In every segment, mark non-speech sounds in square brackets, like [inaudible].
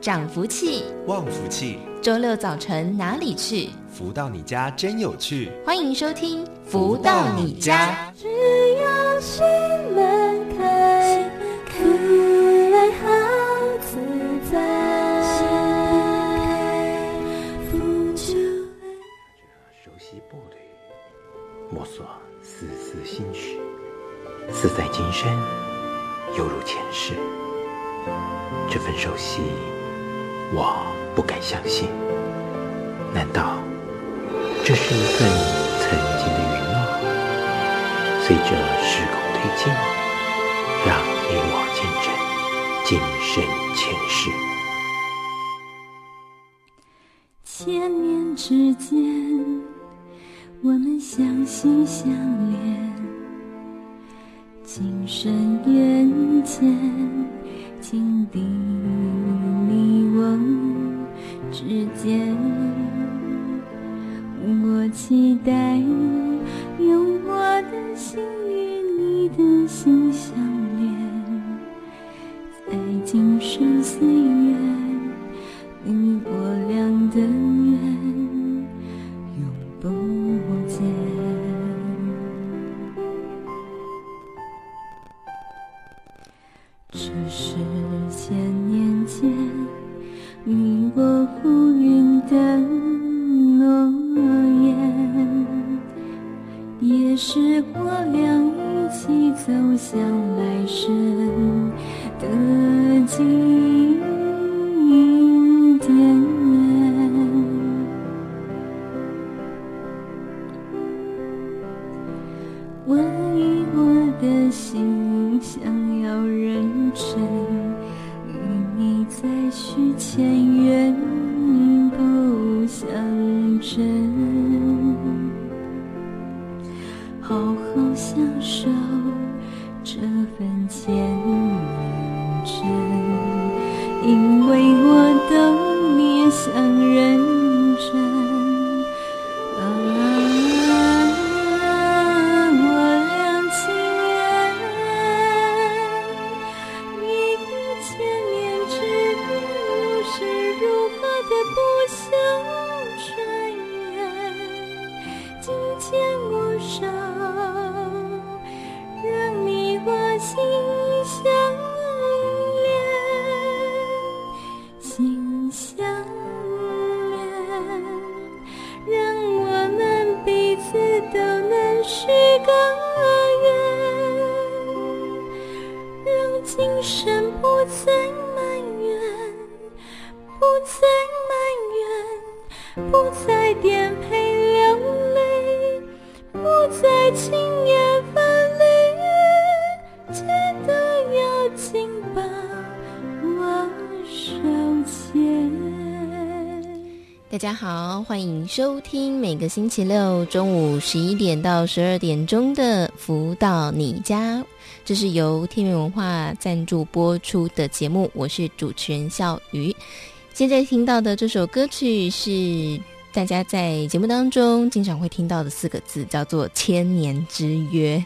涨福气，旺福气。周六早晨哪里去？福到你家真有趣。欢迎收听《福到你家》。只要心门开，可爱好自在。福就爱。熟悉步履，摸索丝丝心绪，似在今生，犹如前世。这份熟悉，我不敢相信。难道这是一份曾经的允诺？随着时空推进，让你我见证今生前世。千年之间，我们相心相连，今生缘见。情定与我的心想星期六中午十一点到十二点钟的《福到你家》，这是由天元文化赞助播出的节目，我是主持人笑瑜。现在听到的这首歌曲是大家在节目当中经常会听到的四个字，叫做《千年之约》。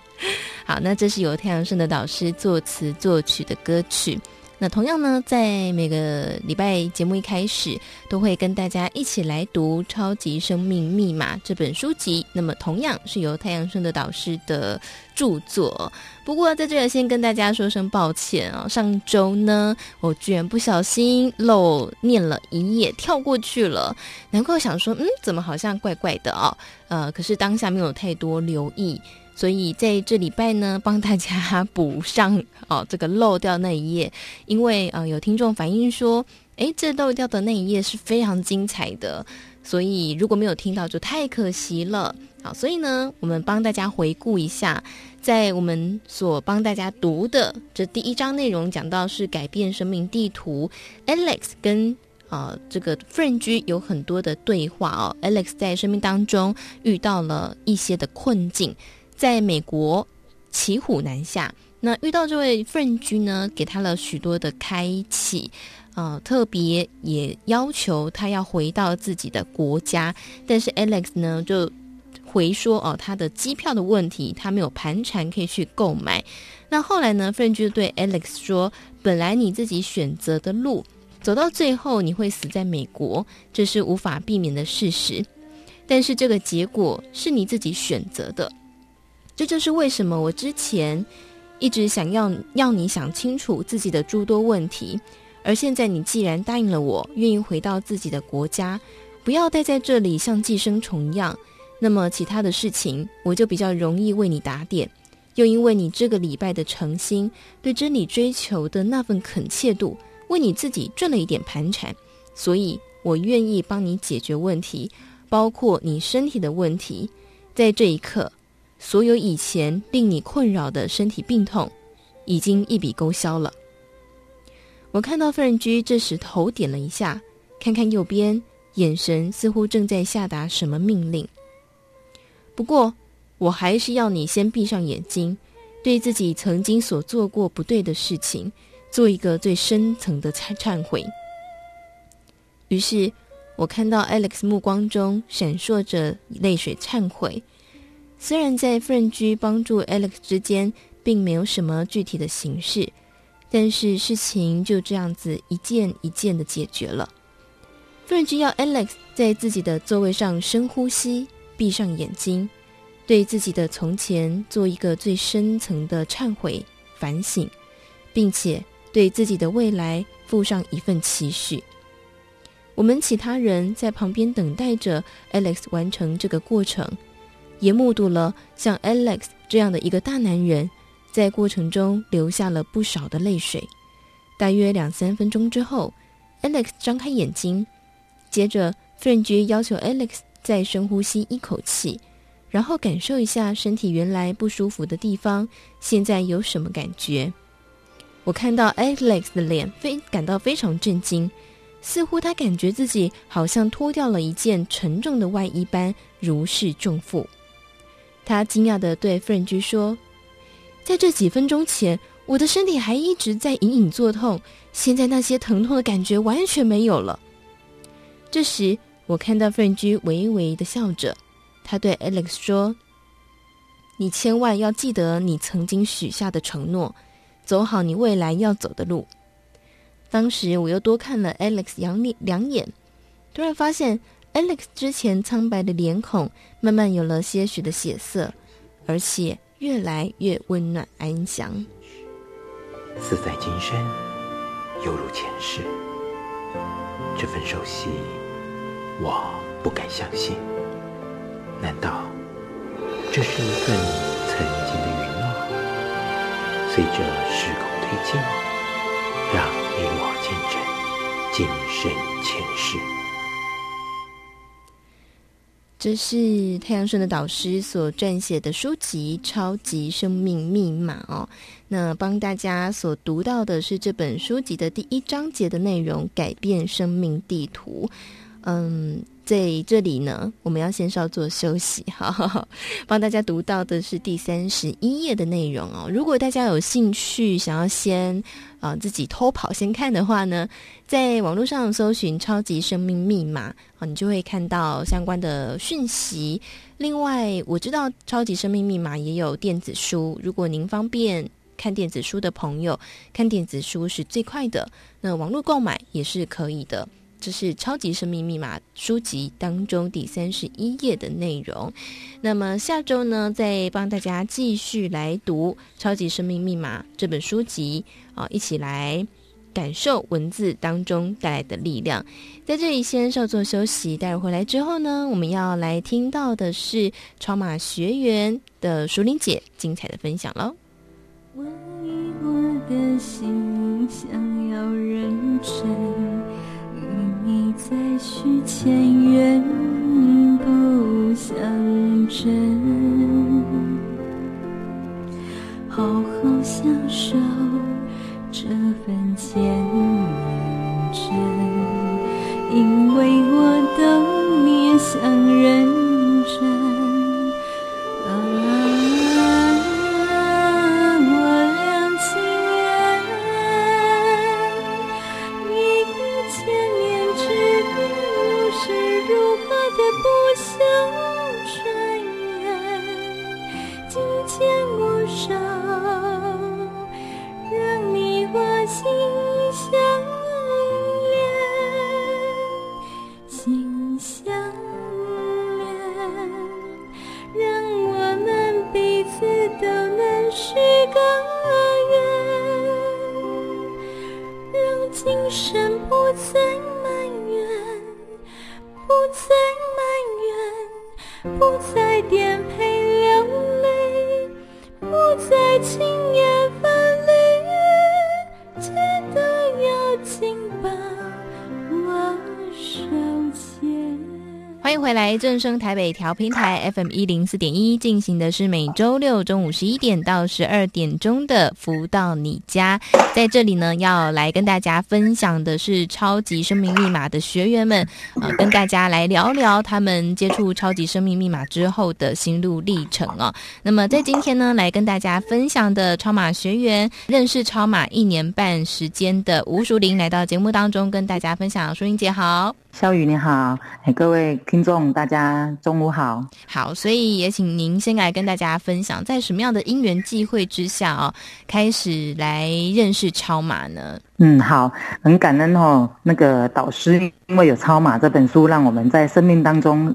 好，那这是由太阳盛的导师作词作曲的歌曲。那同样呢，在每个礼拜节目一开始，都会跟大家一起来读《超级生命密码》这本书籍。那么，同样是由太阳盛德导师的著作。不过，在这里先跟大家说声抱歉啊，上周呢，我居然不小心漏念了一页，跳过去了。难怪我想说，嗯，怎么好像怪怪的哦？呃，可是当下没有太多留意。所以在这礼拜呢，帮大家补上哦，这个漏掉那一页，因为呃有听众反映说，诶，这漏掉的那一页是非常精彩的，所以如果没有听到就太可惜了。好，所以呢，我们帮大家回顾一下，在我们所帮大家读的这第一章内容，讲到是改变生命地图，Alex 跟呃这个 Frank 有很多的对话哦，Alex 在生命当中遇到了一些的困境。在美国骑虎难下，那遇到这位 Frank 呢，给他了许多的开启，呃，特别也要求他要回到自己的国家，但是 Alex 呢就回说哦，他的机票的问题，他没有盘缠可以去购买。那后来呢，Frank 就对 Alex 说，本来你自己选择的路走到最后你会死在美国，这是无法避免的事实。但是这个结果是你自己选择的，这就是为什么我之前一直想要要你想清楚自己的诸多问题，而现在你既然答应了我，愿意回到自己的国家，不要待在这里像寄生虫一样，那么其他的事情我就比较容易为你打点。又因为你这个礼拜的诚心，对真理追求的那份恳切度，为你自己赚了一点盘缠，所以我愿意帮你解决问题。包括你身体的问题，在这一刻，所有以前令你困扰的身体病痛，已经一笔勾销了。我看到妇人居这时头点了一下，看看右边，眼神似乎正在下达什么命令。不过，我还是要你先闭上眼睛，对自己曾经所做过不对的事情，做一个最深层的忏忏悔。于是。我看到 Alex 目光中闪烁着泪水，忏悔。虽然在妇人居帮助 Alex 之间并没有什么具体的形式，但是事情就这样子一件一件的解决了。妇人居要 Alex 在自己的座位上深呼吸，闭上眼睛，对自己的从前做一个最深层的忏悔反省，并且对自己的未来附上一份期许。我们其他人在旁边等待着 Alex 完成这个过程，也目睹了像 Alex 这样的一个大男人，在过程中流下了不少的泪水。大约两三分钟之后，Alex 张开眼睛，接着妇人局要求 Alex 再深呼吸一口气，然后感受一下身体原来不舒服的地方，现在有什么感觉？我看到 Alex 的脸非感到非常震惊。似乎他感觉自己好像脱掉了一件沉重的外衣般，如释重负。他惊讶的对妇人居说：“在这几分钟前，我的身体还一直在隐隐作痛，现在那些疼痛的感觉完全没有了。”这时，我看到妇人居微微的笑着，他对 Alex 说：“你千万要记得你曾经许下的承诺，走好你未来要走的路。”当时我又多看了 Alex 两两眼，突然发现 Alex 之前苍白的脸孔慢慢有了些许的血色，而且越来越温暖安详。似在今生，犹如前世。这份熟悉，我不敢相信。难道这是一份曾经的允诺？随着时空推进，让。你我见证今生前世。这是太阳顺的导师所撰写的书籍《超级生命密码》哦。那帮大家所读到的是这本书籍的第一章节的内容：改变生命地图。嗯。在这里呢，我们要先稍作休息，哈哈哈。帮大家读到的是第三十一页的内容哦。如果大家有兴趣想要先啊、自己偷跑先看的话呢，在网络上搜寻“超级生命密码”啊，你就会看到相关的讯息。另外，我知道“超级生命密码”也有电子书，如果您方便看电子书的朋友，看电子书是最快的。那网络购买也是可以的。这是《超级生命密码》书籍当中第三十一页的内容。那么下周呢，再帮大家继续来读《超级生命密码》这本书籍啊，一起来感受文字当中带来的力量。在这里先稍作休息，待会回来之后呢，我们要来听到的是超马学员的淑玲姐精彩的分享喽。我以我的心想要认真。你再续前缘不相争，好好享受这份虔诚，因为我懂你也想认。真正声台北调频台 FM 一零四点一进行的是每周六中午十一点到十二点钟的福到你家，在这里呢，要来跟大家分享的是超级生命密码的学员们，呃，跟大家来聊聊他们接触超级生命密码之后的心路历程哦。那么在今天呢，来跟大家分享的超码学员，认识超码一年半时间的吴淑玲来到节目当中跟大家分享。淑玲姐好。萧宇你好，各位听众大家中午好。好，所以也请您先来跟大家分享，在什么样的因缘际会之下哦，开始来认识超马呢？嗯，好，很感恩哦，那个导师因为有超马这本书，让我们在生命当中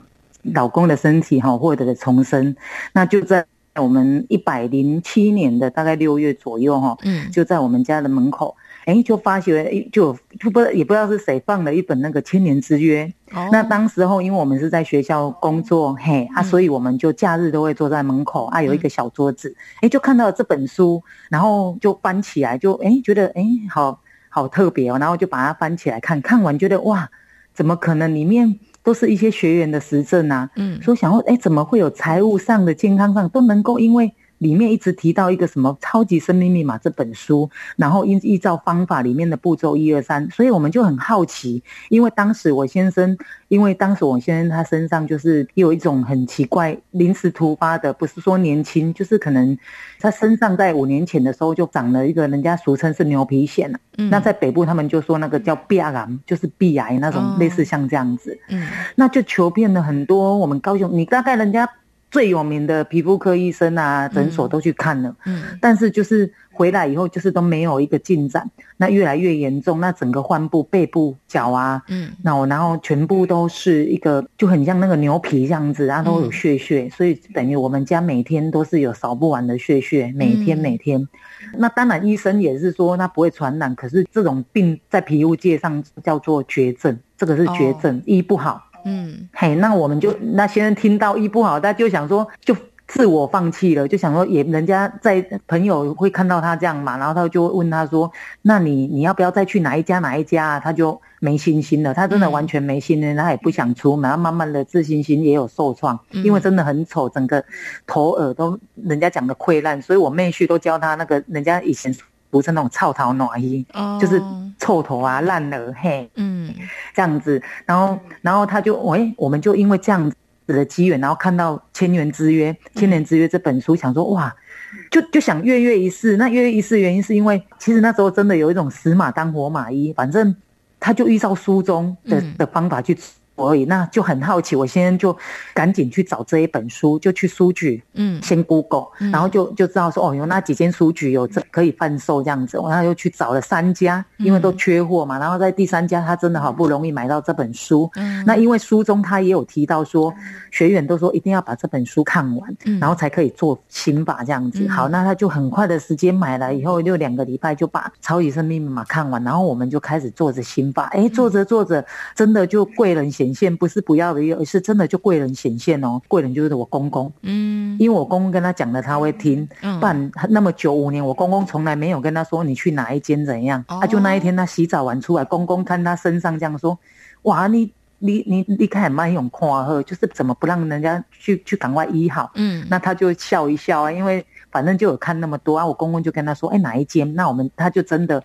老公的身体哈获得了重生。那就在我们一百零七年的大概六月左右哈，嗯，就在我们家的门口。哎，就发觉，哎，就就不也不知道是谁放了一本那个千年之约。哦。那当时候，因为我们是在学校工作，嘿啊，所以我们就假日都会坐在门口啊，有一个小桌子，哎，就看到了这本书，然后就翻起来，就哎觉得哎好好特别哦，然后就把它翻起来看，看完觉得哇，怎么可能里面都是一些学员的实证啊？嗯，所以想说，哎，怎么会有财务上的、健康上都能够因为。里面一直提到一个什么超级生命密码这本书，然后依依照方法里面的步骤一二三，所以我们就很好奇，因为当时我先生，因为当时我先生他身上就是有一种很奇怪临时突发的，不是说年轻，就是可能他身上在五年前的时候就长了一个人家俗称是牛皮癬，嗯，那在北部他们就说那个叫鼻癌，就是鼻癌那种类似像这样子，嗯，那就求遍了很多我们高雄，你大概人家。最有名的皮肤科医生啊，诊所都去看了，嗯，嗯，但是就是回来以后，就是都没有一个进展，那越来越严重，那整个患部、背部、脚啊，嗯，那我然后全部都是一个就很像那个牛皮这样子，然后都有血血，嗯，所以等于我们家每天都是有扫不完的血血，每天每天，嗯，那当然医生也是说那不会传染，可是这种病在皮肤界上叫做绝症，这个是绝症，哦，医不好。嗯，嘿，那我们就那先生听到医不好，他就想说就自我放弃了，就想说也人家在朋友会看到他这样嘛，然后他就问他说，那你你要不要再去哪一家哪一家啊？他就没信心了，他真的完全没信心，他也不想出门，慢慢的自信心也有受创，因为真的很丑，整个头耳都人家讲的溃烂，所以我妹婿都教他那个人家以前。不是那种臭头暖意，oh. 就是臭头啊、烂耳嘿，嗯，这样子，然后，然后他就，喂、欸，我们就因为这样子的机缘，然后看到《千年之约》《千年之约》这本书，想说哇，就就想跃跃一试。那跃跃一试原因是因为，其实那时候真的有一种死马当活马医，反正他就依照书中的的方法去。而已，那就很好奇。我先就赶紧去找这一本书，就去书局，嗯，先 Google，然后就就知道说，哦，有那几间书局有这可以贩售这样子。然后又去找了三家，因为都缺货嘛。然后在第三家，他真的好不容易买到这本书。嗯，那因为书中他也有提到说，学员都说一定要把这本书看完，然后才可以做心法这样子。好，那他就很快的时间买了以后，就两个礼拜就把《超级生命密码》看完，然后我们就开始做着心法。哎，做着做着，真的就贵人显现不是不药而已，而是真的就贵人显现哦。贵人就是我公公，嗯，因为我公公跟他讲了，他会听。嗯，不然那么久五年，我公公从来没有跟他说你去哪一间怎样。他、哦啊、就那一天他洗澡完出来，公公看他身上这样说，哇，你你你你看蛮勇夸呵，就是怎么不让人家去去赶快医好？嗯，那他就笑一笑啊，因为反正就有看那么多啊。我公公就跟他说，哎，哪一间？那我们他就真的，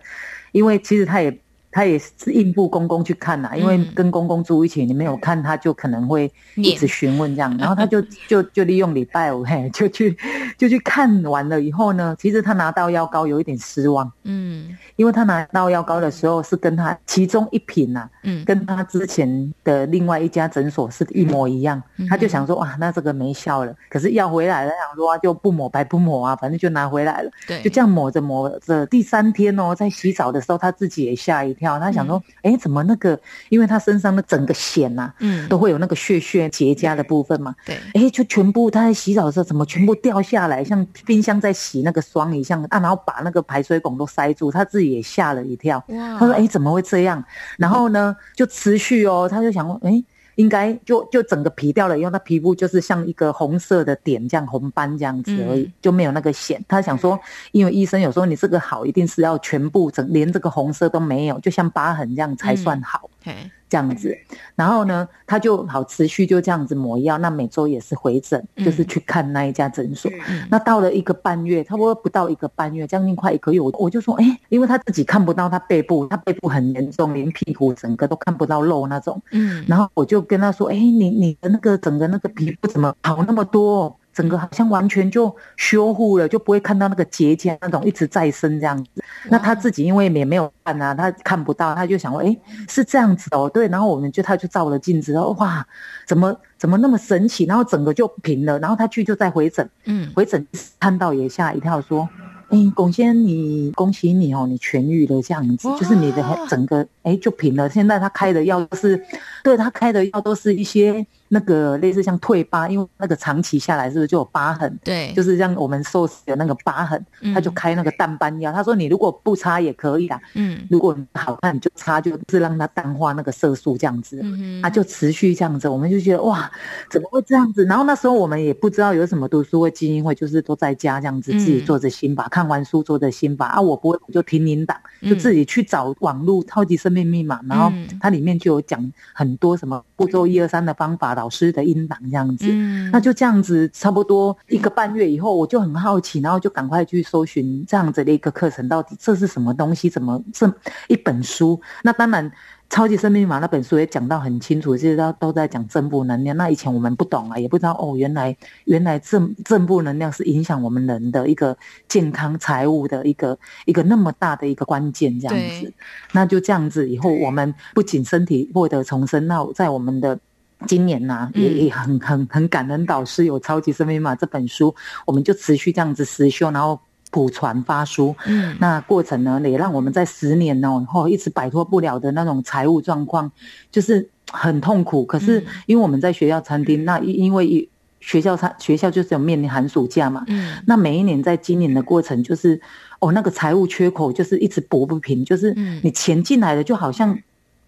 因为其实他也。他也是应付公公去看呐、啊，因为跟公公住一起，你没有看他就可能会一直询问这样，然后他就 [laughs] 就就利用礼拜五嘿，就去就去看完了以后呢，其实他拿到药膏有一点失望，嗯，因为他拿到药膏的时候是跟他其中一瓶呐、啊，嗯，跟他之前的另外一家诊所是一模一样，他就想说哇，那这个没效了，可是药回来了，想说啊就不抹白不抹啊，反正就拿回来了，对，就这样抹着抹着，第三天哦，在洗澡的时候他自己也吓一跳。他想说，哎、欸，怎么那个？因为他身上的整个癣呐、啊，嗯，都会有那个血血结痂的部分嘛。对，哎、欸，就全部他在洗澡的时候，怎么全部掉下来，像冰箱在洗那个霜一样啊？然后把那个排水孔都塞住，他自己也吓了一跳。哇，他说，哎、欸，怎么会这样？然后呢，就持续哦，他就想说，哎、欸。应该就就整个皮掉了以后，他皮肤就是像一个红色的点这样红斑这样子而已，嗯、就没有那个癣。他想说，因为医生有时候你这个好，一定是要全部整连这个红色都没有，就像疤痕这样才算好。嗯、这样子，然后呢，他就好持续就这样子抹药，那每周也是回诊，就是去看那一家诊所。嗯、那到了一个半月，差不多不到一个半月，将近快一个月，我我就说，哎，因为他自己看不到他背部，他背部很严重，连屁股整个都看不到肉那种。嗯，然后我就跟他说，哎，你你的那个整个那个皮肤怎么好那么多？整个好像完全就修复了，就不会看到那个结痂那种一直再生这样子。那他自己因为也没有看啊，他看不到，他就想说，哎，是这样子哦，对。然后我们就他就照了镜子，然后哇，怎么怎么那么神奇？然后整个就平了。然后他去就再回诊，嗯，回诊看到也吓一跳，说，哎，龚先生，你恭喜你哦，你痊愈了这样子，就是你的整个哎就平了。现在他开的药是，对他开的药都是一些。那个类似像退疤，因为那个长期下来是不是就有疤痕？对，就是像我们受死的那个疤痕，嗯、他就开那个淡斑药。他说你如果不擦也可以啦，嗯，如果好看你就擦，就是让它淡化那个色素这样子。嗯哼，他就持续这样子，我们就觉得哇，怎么会这样子？然后那时候我们也不知道有什么读书会、基金会，就是都在家这样子自己做着心法，嗯、看完书做着心法啊。我不会，我就听您档，就自己去找网络《超级生命密码》，然后它里面就有讲很多什么步骤一二三的方法。老师的音档这样子，嗯，那就这样子，差不多一个半月以后，我就很好奇，然后就赶快去搜寻这样子的一个课程，到底这是什么东西？怎么这一本书？那当然，《超级生命密码》那本书也讲到很清楚，其实都都在讲正负能量。那以前我们不懂啊，也不知道哦，原来原来正正负能量是影响我们人的一个健康、财务的一个一个那么大的一个关键，这样子。那就这样子，以后我们不仅身体获得重生，那在我们的。今年呐、啊，也也很很很感恩导师有《超级生命密码》这本书，我们就持续这样子实修，然后普传发书。嗯，那过程呢，也让我们在十年哦，后一直摆脱不了的那种财务状况，就是很痛苦。可是因为我们在学校餐厅，那因为学校餐学校就是有面临寒暑假嘛，嗯，那每一年在今年的过程，就是哦那个财务缺口就是一直补不平，就是你钱进来的就好像。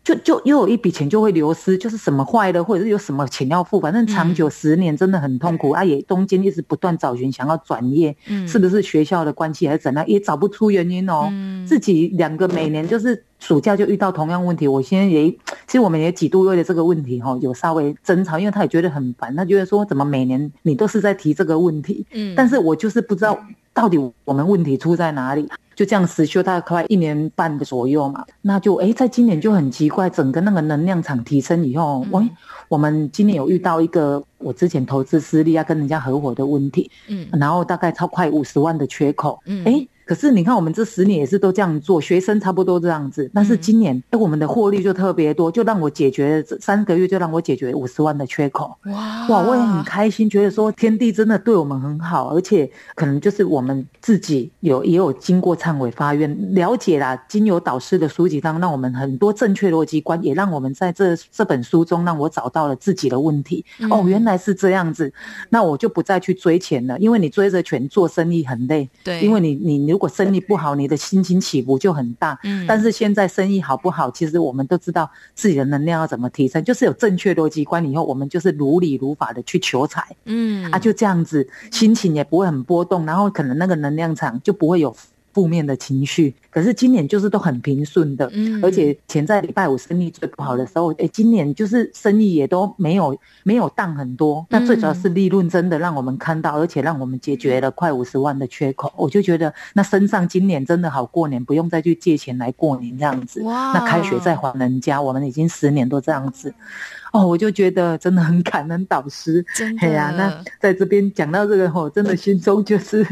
就就又有一笔钱就会流失，就是什么坏了，或者是有什么钱要付，反正长久十年真的很痛苦。嗯、啊，也中间一直不断找寻想要转业，嗯、是不是学校的关系还是怎样，也找不出原因哦。嗯、自己两个每年就是暑假就遇到同样问题，我现在也其实我们也几度为了这个问题哈、哦、有稍微争吵，因为他也觉得很烦，他觉得说怎么每年你都是在提这个问题，嗯，但是我就是不知道到底我们问题出在哪里。就这样实修大概快一年半的左右嘛，那就哎，在今年就很奇怪，整个那个能量场提升以后，喂、嗯，我们今年有遇到一个我之前投资失利要跟人家合伙的问题，嗯，然后大概超快五十万的缺口，嗯，哎。可是你看，我们这十年也是都这样做，学生差不多这样子。但是今年，哎，我们的获利就特别多，就让我解决了这三个月，就让我解决五十万的缺口。哇哇，我也很开心，觉得说天地真的对我们很好，而且可能就是我们自己有也有经过忏悔发愿，了解啦，经由导师的书籍当，让我们很多正确逻辑观，也让我们在这这本书中，让我找到了自己的问题。嗯、哦，原来是这样子，那我就不再去追钱了，因为你追着钱做生意很累。对，因为你你你。如果生意不好，你的心情起伏就很大。嗯，但是现在生意好不好，其实我们都知道自己的能量要怎么提升，就是有正确逻辑观以后，我们就是如理如法的去求财。嗯，啊，就这样子，心情也不会很波动，然后可能那个能量场就不会有。负面的情绪，可是今年就是都很平顺的，嗯，而且前在礼拜五生意最不好的时候，哎，今年就是生意也都没有没有淡很多，那最主要是利润真的让我们看到，而且让我们解决了快五十万的缺口，我就觉得那身上今年真的好过年，不用再去借钱来过年这样子，哇，那开学再还人家，我们已经十年都这样子。哦，我就觉得真的很感恩导师，真的。呀、啊，那在这边讲到这个吼，真的心中就是，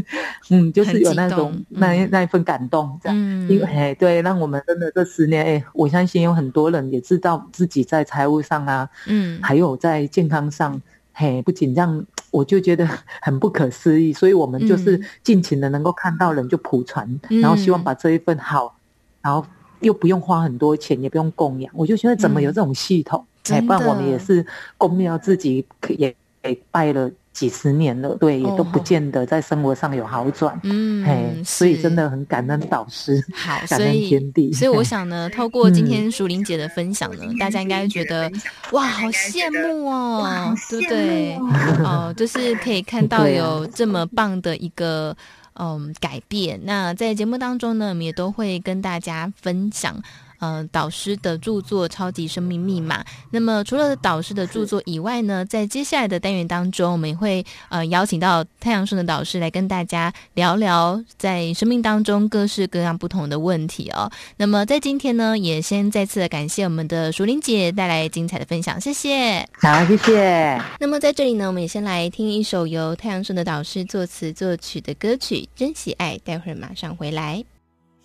嗯，就是有那种那、嗯、那一份感动，这样，嗯、因为嘿，对，让我们真的这十年，哎，我相信有很多人也知道自己在财务上啊，嗯，还有在健康上，嘿，不仅这样，我就觉得 [laughs] 很不可思议，所以我们就是尽情的能够看到人就普传，嗯、然后希望把这一份好，然后又不用花很多钱，也不用供养，我就觉得怎么有这种系统。嗯哎，不然我们也是公庙自己也也拜了几十年了，对，也都不见得在生活上有好转。嗯，哎，所以真的很感恩导师，好，[laughs] 感恩天地。所以我想呢，[laughs] 透过今天淑玲姐的分享呢，大家应该觉得哇，好羡慕哦，对不对？哦，就是可以看到有这么棒的一个嗯改变。那在节目当中呢，我们也都会跟大家分享。呃导师的著作《超级生命密码》。那么除了导师的著作以外呢，在接下来的单元当中，我们也会呃邀请到太阳盛的导师来跟大家聊聊在生命当中各式各样不同的问题哦。那么在今天呢，也先再次的感谢我们的淑铃姐带来精彩的分享，谢谢。好，谢谢。那么在这里呢，我们也先来听一首由太阳盛的导师作词作曲的歌曲《珍惜爱》，待会儿马上回来。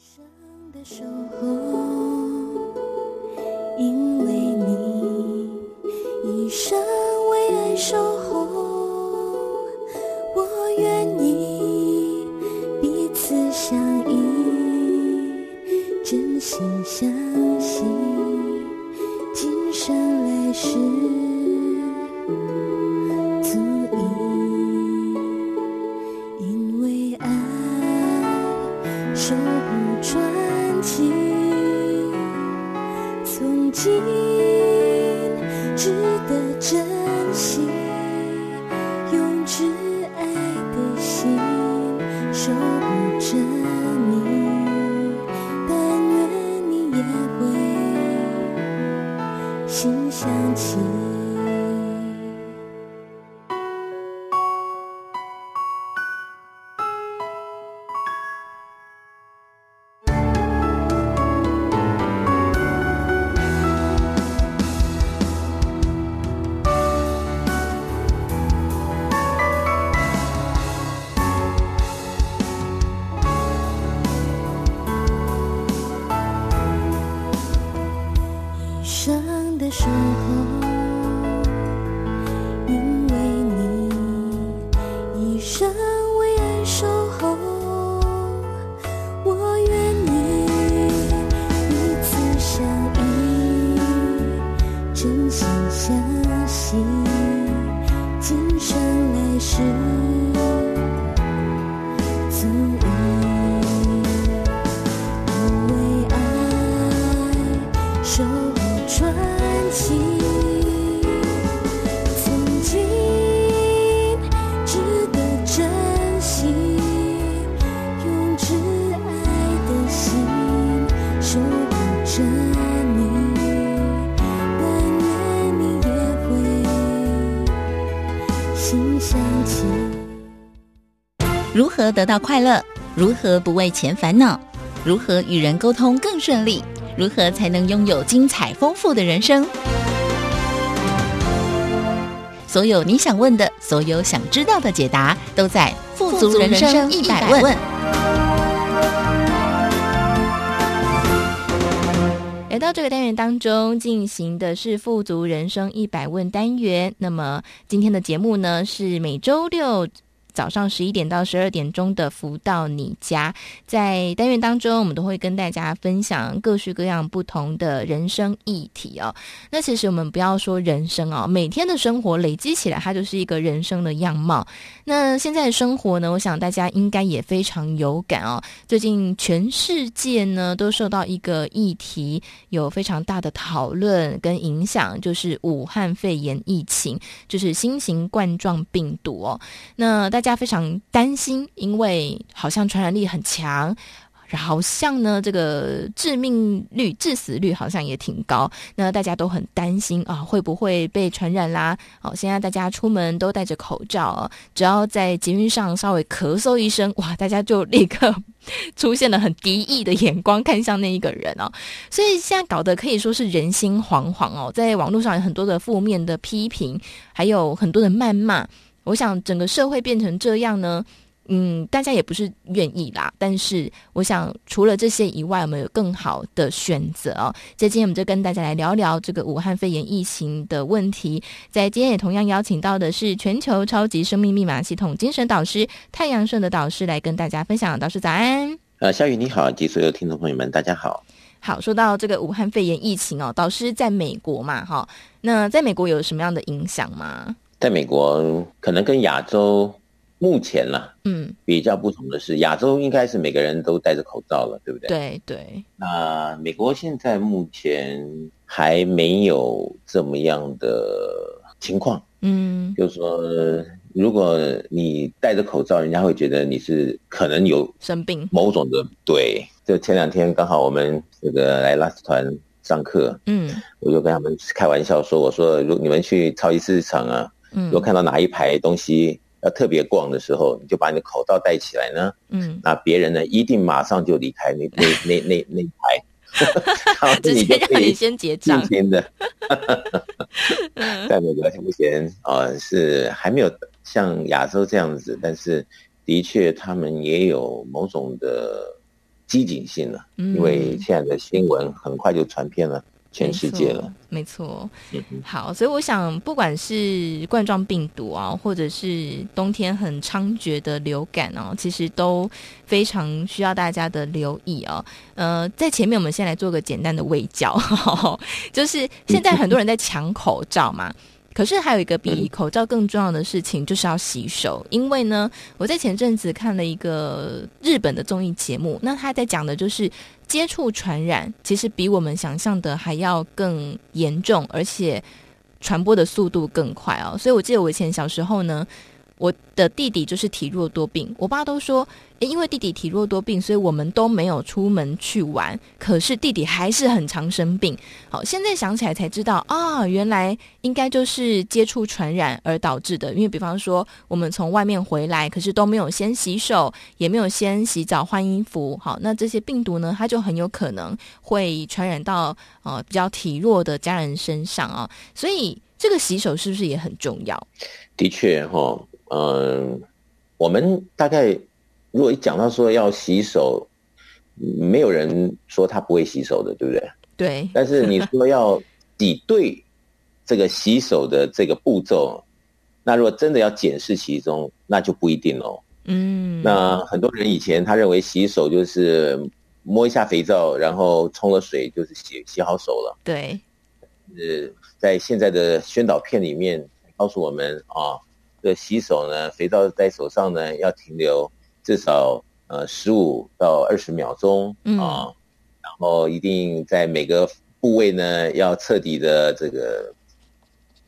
生的守候，因为你一生为爱守候，我愿意彼此相依，真心相惜，今生来世。足矣，因为爱，守护传奇心值得珍惜，用挚爱的心。何得到快乐？如何不为钱烦恼？如何与人沟通更顺利？如何才能拥有精彩丰富的人生？所有你想问的，所有想知道的解答，都在《富足人生一百问》。来到这个单元当中，进行的是《富足人生一百问》单元。那么今天的节目呢，是每周六。早上十一点到十二点钟的福到你家，在单元当中，我们都会跟大家分享各式各样不同的人生议题哦。那其实我们不要说人生哦，每天的生活累积起来，它就是一个人生的样貌。那现在的生活呢，我想大家应该也非常有感哦。最近全世界呢都受到一个议题有非常大的讨论跟影响，就是武汉肺炎疫情，就是新型冠状病毒哦。那大家家非常担心，因为好像传染力很强，然后好像呢这个致命率、致死率好像也挺高。那大家都很担心啊，会不会被传染啦？哦，现在大家出门都戴着口罩，只要在捷运上稍微咳嗽一声，哇，大家就立刻 [laughs] 出现了很敌意的眼光看向那一个人哦。所以现在搞得可以说是人心惶惶哦，在网络上有很多的负面的批评，还有很多的谩骂。我想整个社会变成这样呢，嗯，大家也不是愿意啦。但是我想，除了这些以外，我们有更好的选择哦。在今天，我们就跟大家来聊聊这个武汉肺炎疫情的问题。在今天也同样邀请到的是全球超级生命密码系统精神导师太阳顺的导师来跟大家分享。导师早安。呃，夏雨你好，及所有听众朋友们，大家好。好，说到这个武汉肺炎疫情哦，导师在美国嘛，哈，那在美国有什么样的影响吗？在美国，可能跟亚洲目前啦，嗯，比较不同的是，亚洲应该是每个人都戴着口罩了，对不对？对对。那美国现在目前还没有这么样的情况，嗯，就是说，如果你戴着口罩，人家会觉得你是可能有生病某种的对。就前两天刚好我们这个来拉斯团上课，嗯，我就跟他们开玩笑说，我说如果你们去超级市场啊，嗯，如果看到哪一排东西要特别逛的时候，你就把你的口罩戴起来呢，嗯，那别人呢一定马上就离开那 [laughs] 那那那那一排。[laughs] 直接让你先结账。今天的，在美国目前啊、呃、是还没有像亚洲这样子，但是的确他们也有某种的机警性了，嗯、因为现在的新闻很快就传遍了。全世界了，没错。好，所以我想，不管是冠状病毒啊，或者是冬天很猖獗的流感啊，其实都非常需要大家的留意啊。呃，在前面我们先来做个简单的微教，[laughs] 就是现在很多人在抢口罩嘛。可是还有一个比口罩更重要的事情，就是要洗手。因为呢，我在前阵子看了一个日本的综艺节目，那他在讲的就是接触传染，其实比我们想象的还要更严重，而且传播的速度更快哦。所以我记得我以前小时候呢。我的弟弟就是体弱多病，我爸都说，因为弟弟体弱多病，所以我们都没有出门去玩。可是弟弟还是很常生病。好，现在想起来才知道啊，原来应该就是接触传染而导致的。因为比方说，我们从外面回来，可是都没有先洗手，也没有先洗澡换衣服。好，那这些病毒呢，它就很有可能会传染到呃比较体弱的家人身上啊。所以这个洗手是不是也很重要？的确，哈。嗯，我们大概如果一讲到说要洗手，没有人说他不会洗手的，对不对？对。但是你说要挤对这个洗手的这个步骤，那如果真的要检视其中，那就不一定喽。嗯。那很多人以前他认为洗手就是摸一下肥皂，然后冲了水就是洗洗好手了。对。呃，在现在的宣导片里面告诉我们啊。这洗手呢，肥皂在手上呢要停留至少呃十五到二十秒钟啊，嗯、然后一定在每个部位呢要彻底的这个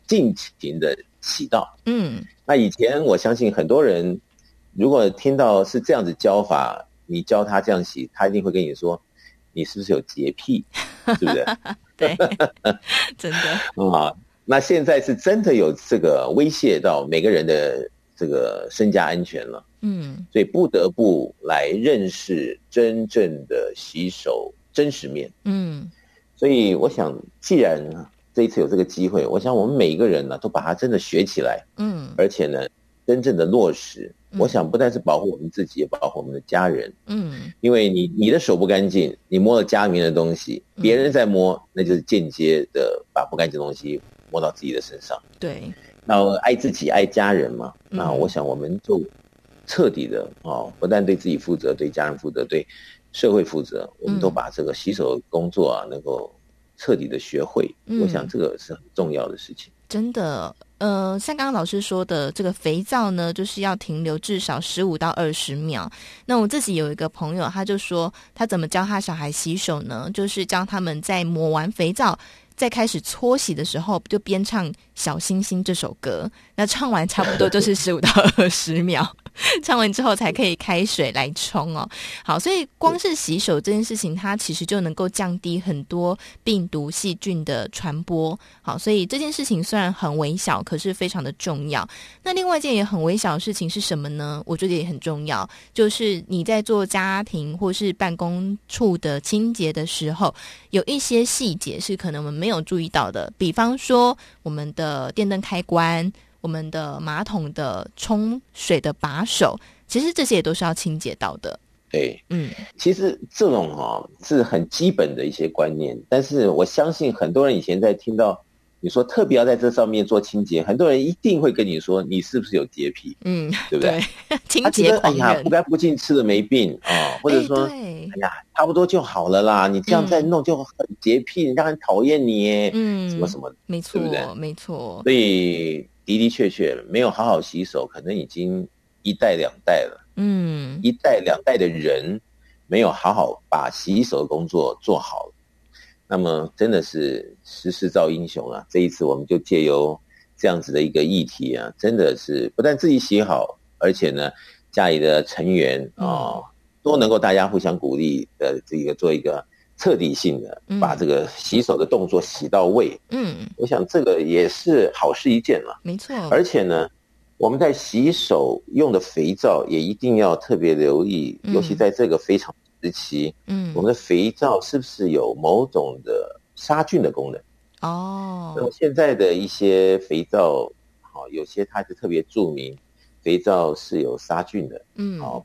尽情的洗到。嗯，那以前我相信很多人如果听到是这样子教法，你教他这样洗，他一定会跟你说，你是不是有洁癖？是不是？[laughs] 对，[laughs] 真的 [laughs] 啊。那现在是真的有这个威胁到每个人的这个身家安全了，嗯，所以不得不来认识真正的洗手真实面，嗯，所以我想，既然这一次有这个机会，我想我们每一个人呢，都把它真的学起来，嗯，而且呢，真正的落实，我想不但是保护我们自己，也保护我们的家人，嗯，因为你你的手不干净，你摸了家里面的东西，别人在摸，那就是间接的把不干净的东西。摸到自己的身上，对，那爱自己爱家人嘛，嗯、那我想我们就彻底的哦，不但对自己负责，对家人负责，对社会负责，我们都把这个洗手工作啊，能够彻底的学会，嗯、我想这个是很重要的事情。真的，呃，像刚刚老师说的，这个肥皂呢，就是要停留至少十五到二十秒。那我自己有一个朋友，他就说他怎么教他小孩洗手呢？就是教他们在抹完肥皂。在开始搓洗的时候，就边唱《小星星》这首歌。那唱完差不多就是 [laughs] 十五到二十秒。唱完之后才可以开水来冲哦。好，所以光是洗手这件事情，它其实就能够降低很多病毒细菌的传播。好，所以这件事情虽然很微小，可是非常的重要。那另外一件也很微小的事情是什么呢？我觉得也很重要，就是你在做家庭或是办公处的清洁的时候，有一些细节是可能我们没有注意到的，比方说我们的电灯开关。我们的马桶的冲水的把手，其实这些也都是要清洁到的。对，嗯，其实这种哦是很基本的一些观念，但是我相信很多人以前在听到你说特别要在这上面做清洁，很多人一定会跟你说你是不是有洁癖？嗯，对不对？对清洁狂人，哎呀，不干不净吃了没病啊，哦，或者说，哎，哎呀，差不多就好了啦，你这样再弄就很洁癖，人家很讨厌你，嗯，什么什么，没错，对不对？没错，所以。的的确确没有好好洗手，可能已经一代两代了。嗯，一代两代的人没有好好把洗手的工作做好，那么真的是时势造英雄啊！这一次我们就借由这样子的一个议题啊，真的是不但自己洗好，而且呢，家里的成员啊、哦，都能够大家互相鼓励的这个做一个彻底性的，把这个洗手的动作洗到位。嗯，我想这个也是好事一件了。没错。而且呢，我们在洗手用的肥皂也一定要特别留意，尤其在这个非常时期，嗯，我们的肥皂是不是有某种的杀菌的功能？哦，那么现在的一些肥皂，好，有些它是特别注明肥皂是有杀菌的。嗯，好。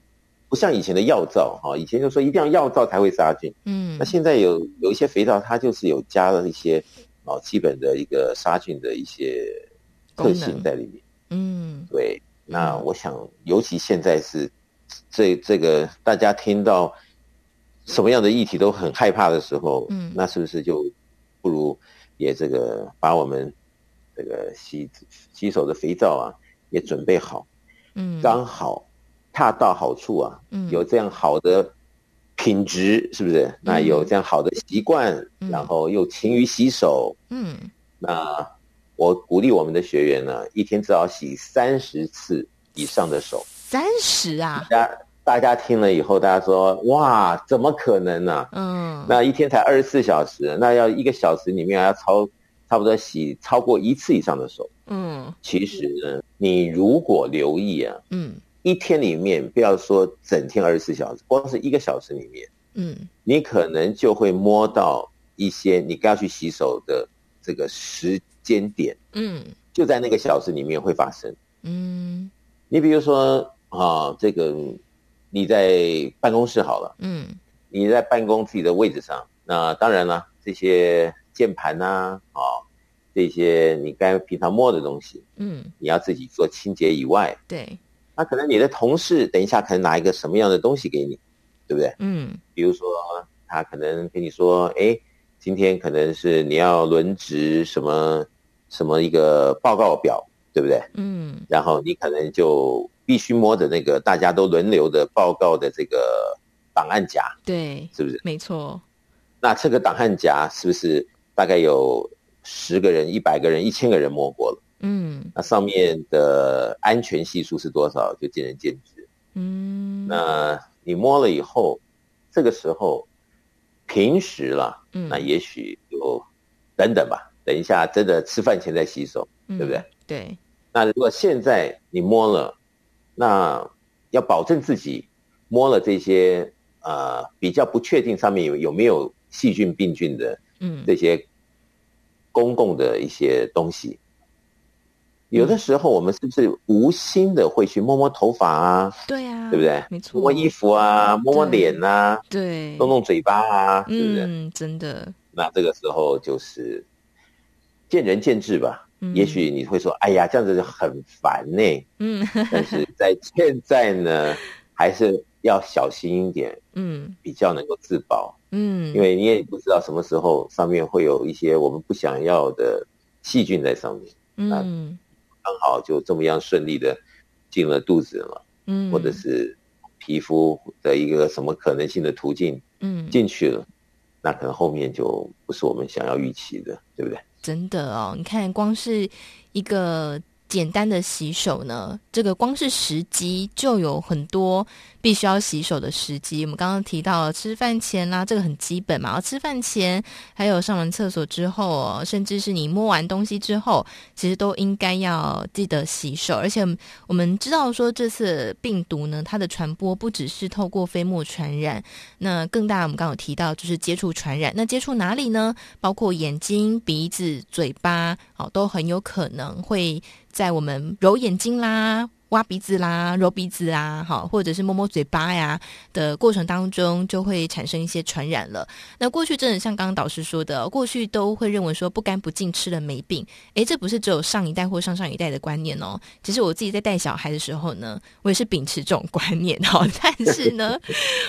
不像以前的药皂哈，以前就说一定要药皂才会杀菌。嗯，那现在有有一些肥皂，它就是有加了一些哦基本的一个杀菌的一些特性在里面。嗯，对。那我想，尤其现在是这这个大家听到什么样的议题都很害怕的时候，嗯，那是不是就不如也这个把我们这个洗洗手的肥皂啊也准备好？嗯，刚好。恰到好处啊，有这样好的品质，是不是？那有这样好的习惯，然后又勤于洗手，嗯，那我鼓励我们的学员呢，一天至少洗三十次以上的手。三十啊？大家大家听了以后，大家说哇，怎么可能呢？嗯，那一天才二十四小时，那要一个小时里面要超差不多洗超过一次以上的手。嗯，其实呢，你如果留意啊，嗯。一天里面，不要说整天二十四小时，光是一个小时里面，嗯，你可能就会摸到一些你该要去洗手的这个时间点，嗯，就在那个小时里面会发生，嗯，你比如说啊，这个你在办公室好了，嗯，你在办公自己的位置上，那当然了，这些键盘呐，啊，这些你该平常摸的东西，嗯，你要自己做清洁以外，对。那可能你的同事等一下可能拿一个什么样的东西给你，对不对？嗯，比如说他可能跟你说，哎，今天可能是你要轮值什么什么一个报告表，对不对？嗯，然后你可能就必须摸着那个大家都轮流的报告的这个档案夹，对，是不是？没错。那这个档案夹是不是大概有十个人、一百个人、一千个人摸过了？嗯，那上面的安全系数是多少，就见仁见智。嗯，那你摸了以后，这个时候平时了，嗯，那也许就等等吧，等一下真的吃饭前再洗手，嗯，对不对？对。那如果现在你摸了，那要保证自己摸了这些呃比较不确定上面有有没有细菌病菌的，嗯，这些公共的一些东西。有的时候，我们是不是无心的会去摸摸头发啊？对啊，对不对？没错，摸摸衣服啊，摸摸脸啊，对，弄弄嘴巴啊，是不是？嗯，真的。那这个时候就是见仁见智吧。嗯，也许你会说：“哎呀，这样子就很烦呢。”嗯，[laughs] 但是在现在呢，还是要小心一点。嗯，比较能够自保。嗯，因为你也不知道什么时候上面会有一些我们不想要的细菌在上面。嗯。刚好就这么样顺利的进了肚子了，嗯，或者是皮肤的一个什么可能性的途径，嗯，进去了，那可能后面就不是我们想要预期的，对不对？真的哦，你看，光是一个简单的洗手呢，这个光是时机就有很多。必须要洗手的时机，我们刚刚提到吃饭前啦，这个很基本嘛。然后吃饭前，还有上完厕所之后，甚至是你摸完东西之后，其实都应该要记得洗手。而且我们知道说，这次病毒呢，它的传播不只是透过飞沫传染，那更大，我们刚刚有提到就是接触传染。那接触哪里呢？包括眼睛、鼻子、嘴巴，哦，都很有可能会在我们揉眼睛啦。挖鼻子啦，揉鼻子啊，好，或者是摸摸嘴巴呀的过程当中，就会产生一些传染了。那过去真的像刚刚导师说的，过去都会认为说不干不净吃了没病，诶，这不是只有上一代或上上一代的观念哦。其实我自己在带小孩的时候呢，我也是秉持这种观念哦。[laughs] 但是呢，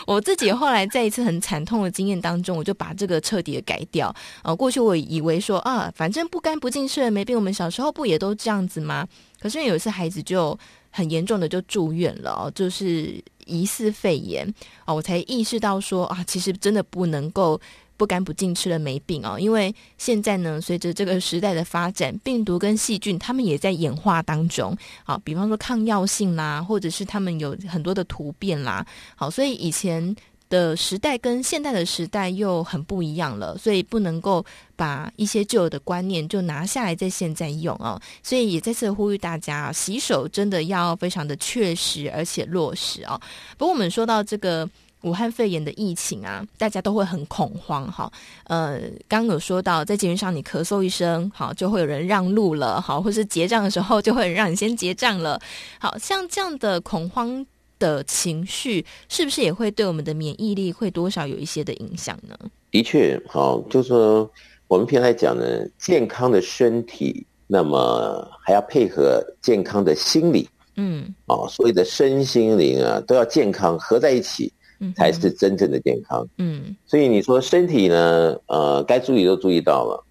我自己后来在一次很惨痛的经验当中，我就把这个彻底的改掉。呃，过去我以为说啊，反正不干不净吃了没病，我们小时候不也都这样子吗？可是有一次孩子就。很严重的就住院了，就是疑似肺炎哦，我才意识到说啊，其实真的不能够不干不净吃了没病哦。因为现在呢，随着这个时代的发展，病毒跟细菌它们也在演化当中。好，比方说抗药性啦，或者是它们有很多的突变啦。好，所以以前。的时代跟现代的时代又很不一样了，所以不能够把一些旧的观念就拿下来在现在用哦。所以也再次呼吁大家，洗手真的要非常的确实而且落实哦。不过我们说到这个武汉肺炎的疫情啊，大家都会很恐慌哈。呃，刚刚有说到在捷运上你咳嗽一声，好就会有人让路了，好，或是结账的时候就会让你先结账了。好像这样的恐慌。的情绪是不是也会对我们的免疫力会多少有一些的影响呢？的确，好，就是说我们平常来讲呢，健康的身体，那么还要配合健康的心理，嗯，啊，所谓的身心灵啊都要健康合在一起，才是真正的健康，嗯，所以你说身体呢，呃，该注意都注意到了，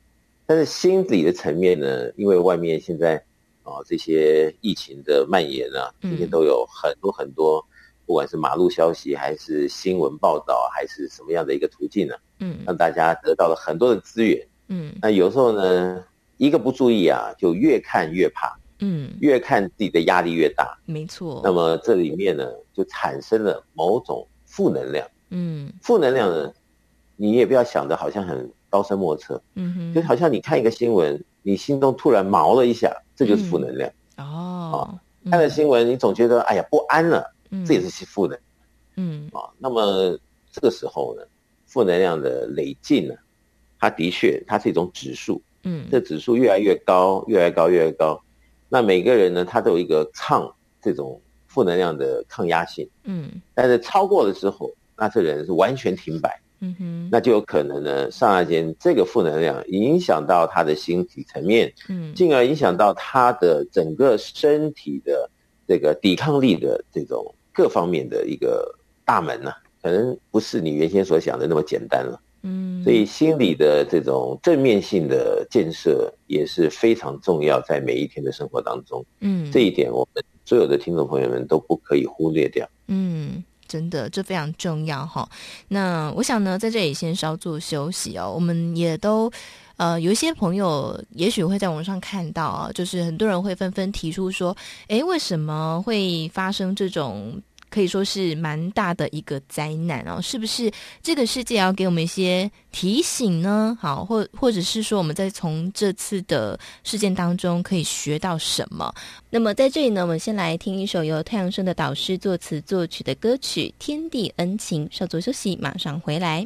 但是心理的层面呢，因为外面现在。啊，这些疫情的蔓延啊，今天都有很多很多，不管是马路消息，还是新闻报道，还是什么样的一个途径呢？嗯，让大家得到了很多的资源。嗯，那有时候呢，一个不注意啊，就越看越怕。嗯，越看自己的压力越大。没错。那么这里面呢，就产生了某种负能量。嗯，负能量呢，你也不要想着好像很高深莫测。嗯哼，就好像你看一个新闻，你心中突然毛了一下。这就是负能量、嗯、哦。看了新闻，你总觉得哎呀不安了，嗯、这也是负能。嗯啊，那么这个时候呢，负能量的累进呢，它的确它是一种指数。嗯，这指数越来越高，越来越高，越来越高。那每个人呢，他都有一个抗这种负能量的抗压性。嗯，但是超过了之后，那这人是完全停摆。嗯哼，那就有可能呢，刹那间这个负能量影响到他的心体层面，嗯，进而影响到他的整个身体的这个抵抗力的这种各方面的一个大门呢、啊，可能不是你原先所想的那么简单了，嗯，所以心理的这种正面性的建设也是非常重要，在每一天的生活当中，嗯，这一点我们所有的听众朋友们都不可以忽略掉，嗯。真的，这非常重要哈。那我想呢，在这里先稍作休息哦。我们也都呃，有一些朋友也许会在网上看到啊，就是很多人会纷纷提出说，诶，为什么会发生这种？可以说是蛮大的一个灾难哦，是不是？这个世界要给我们一些提醒呢？好，或或者是说，我们在从这次的事件当中可以学到什么？那么在这里呢，我们先来听一首由太阳升的导师作词作曲的歌曲《天地恩情》，稍作休息，马上回来。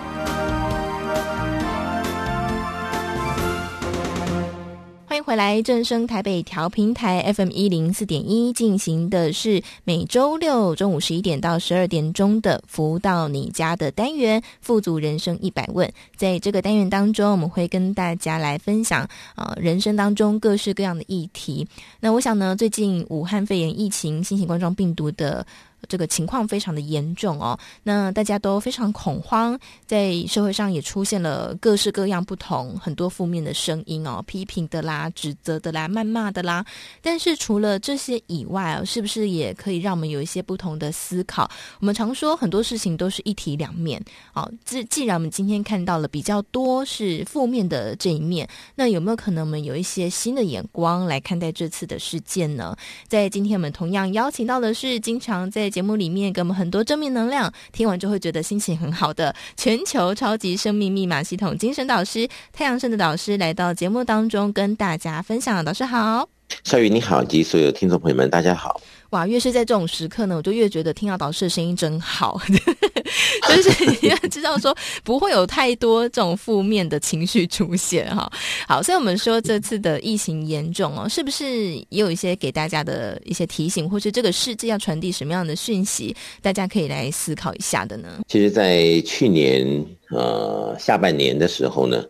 回来，正声台北调频台 FM 一零四点一进行的是每周六中午十一点到十二点钟的“福到你家”的单元“富足人生一百问”。在这个单元当中，我们会跟大家来分享啊、人生当中各式各样的议题。那我想呢，最近武汉肺炎疫情新型冠状病毒的。这个情况非常的严重哦，那大家都非常恐慌，在社会上也出现了各式各样不同很多负面的声音哦，批评的啦、指责的啦、谩骂的啦。但是除了这些以外哦，是不是也可以让我们有一些不同的思考？我们常说很多事情都是一体两面。好，既既然我们今天看到了比较多是负面的这一面，那有没有可能我们有一些新的眼光来看待这次的事件呢？在今天我们同样邀请到的是经常在节节目里面给我们很多正面能量，听完就会觉得心情很好的全球超级生命密码系统精神导师太阳神的导师来到节目当中跟大家分享。导师好，小雨你好，及所有听众朋友们大家好。哇，越是在这种时刻呢，我就越觉得听到导师的声音真好，[laughs] 就是你要知道说不会有太多这种负面的情绪出现哈。好，所以我们说这次的疫情严重哦，是不是也有一些给大家的一些提醒，或是这个世界要传递什么样的讯息，大家可以来思考一下的呢？其实，在去年呃下半年的时候呢，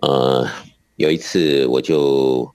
呃有一次我就。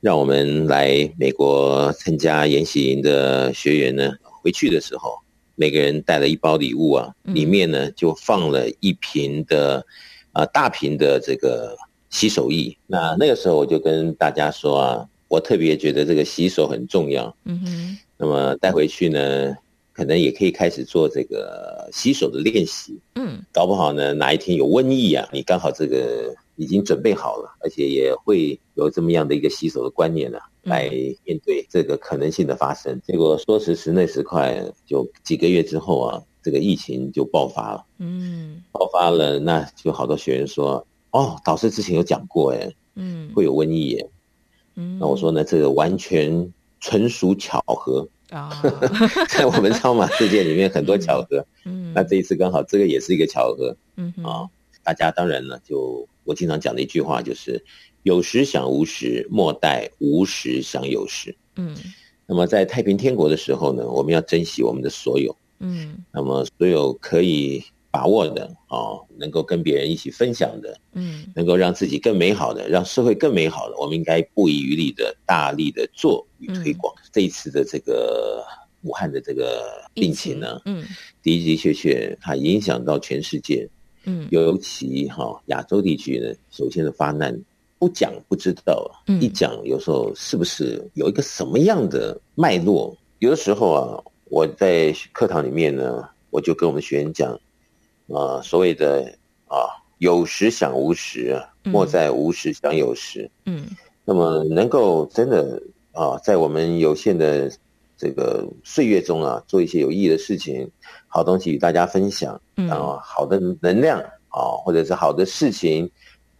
让我们来美国参加研习营的学员呢，回去的时候，每个人带了一包礼物啊，里面呢就放了一瓶的，啊大瓶的这个洗手液。那那个时候我就跟大家说啊，我特别觉得这个洗手很重要。嗯哼。那么带回去呢，可能也可以开始做这个洗手的练习。嗯。搞不好呢，哪一天有瘟疫啊，你刚好这个。已经准备好了，而且也会有这么样的一个洗手的观念呢、啊，来面对这个可能性的发生。结果说时迟那时快，就几个月之后啊，这个疫情就爆发了。嗯，爆发了，那就好多学员说：“哦，导师之前有讲过，哎，嗯，会有瘟疫耶。”嗯，那我说呢，这个完全纯属巧合啊，[laughs] 在我们超马世界里面很多巧合。嗯，那这一次刚好这个也是一个巧合。嗯啊，大家当然呢就。我经常讲的一句话就是：有时想无时，莫待无时想有时。嗯，那么在太平天国的时候呢，我们要珍惜我们的所有。嗯，那么所有可以把握的啊，能够跟别人一起分享的，嗯，能够让自己更美好的，让社会更美好的，我们应该不遗余力的大力的做与推广。嗯，这一次的这个武汉的这个病情呢，嗯，的的确确它影响到全世界。嗯，尤其哈亚洲地区呢，首先的发难，不讲不知道，嗯，一讲有时候是不是有一个什么样的脉络？有的时候啊，我在课堂里面呢，我就跟我们学员讲，啊，所谓的啊，有时想无时，莫在无时想有时。嗯，那么能够真的啊，在我们有限的这个岁月中啊，做一些有意义的事情。好东西与大家分享，然后好的能量啊，或者是好的事情、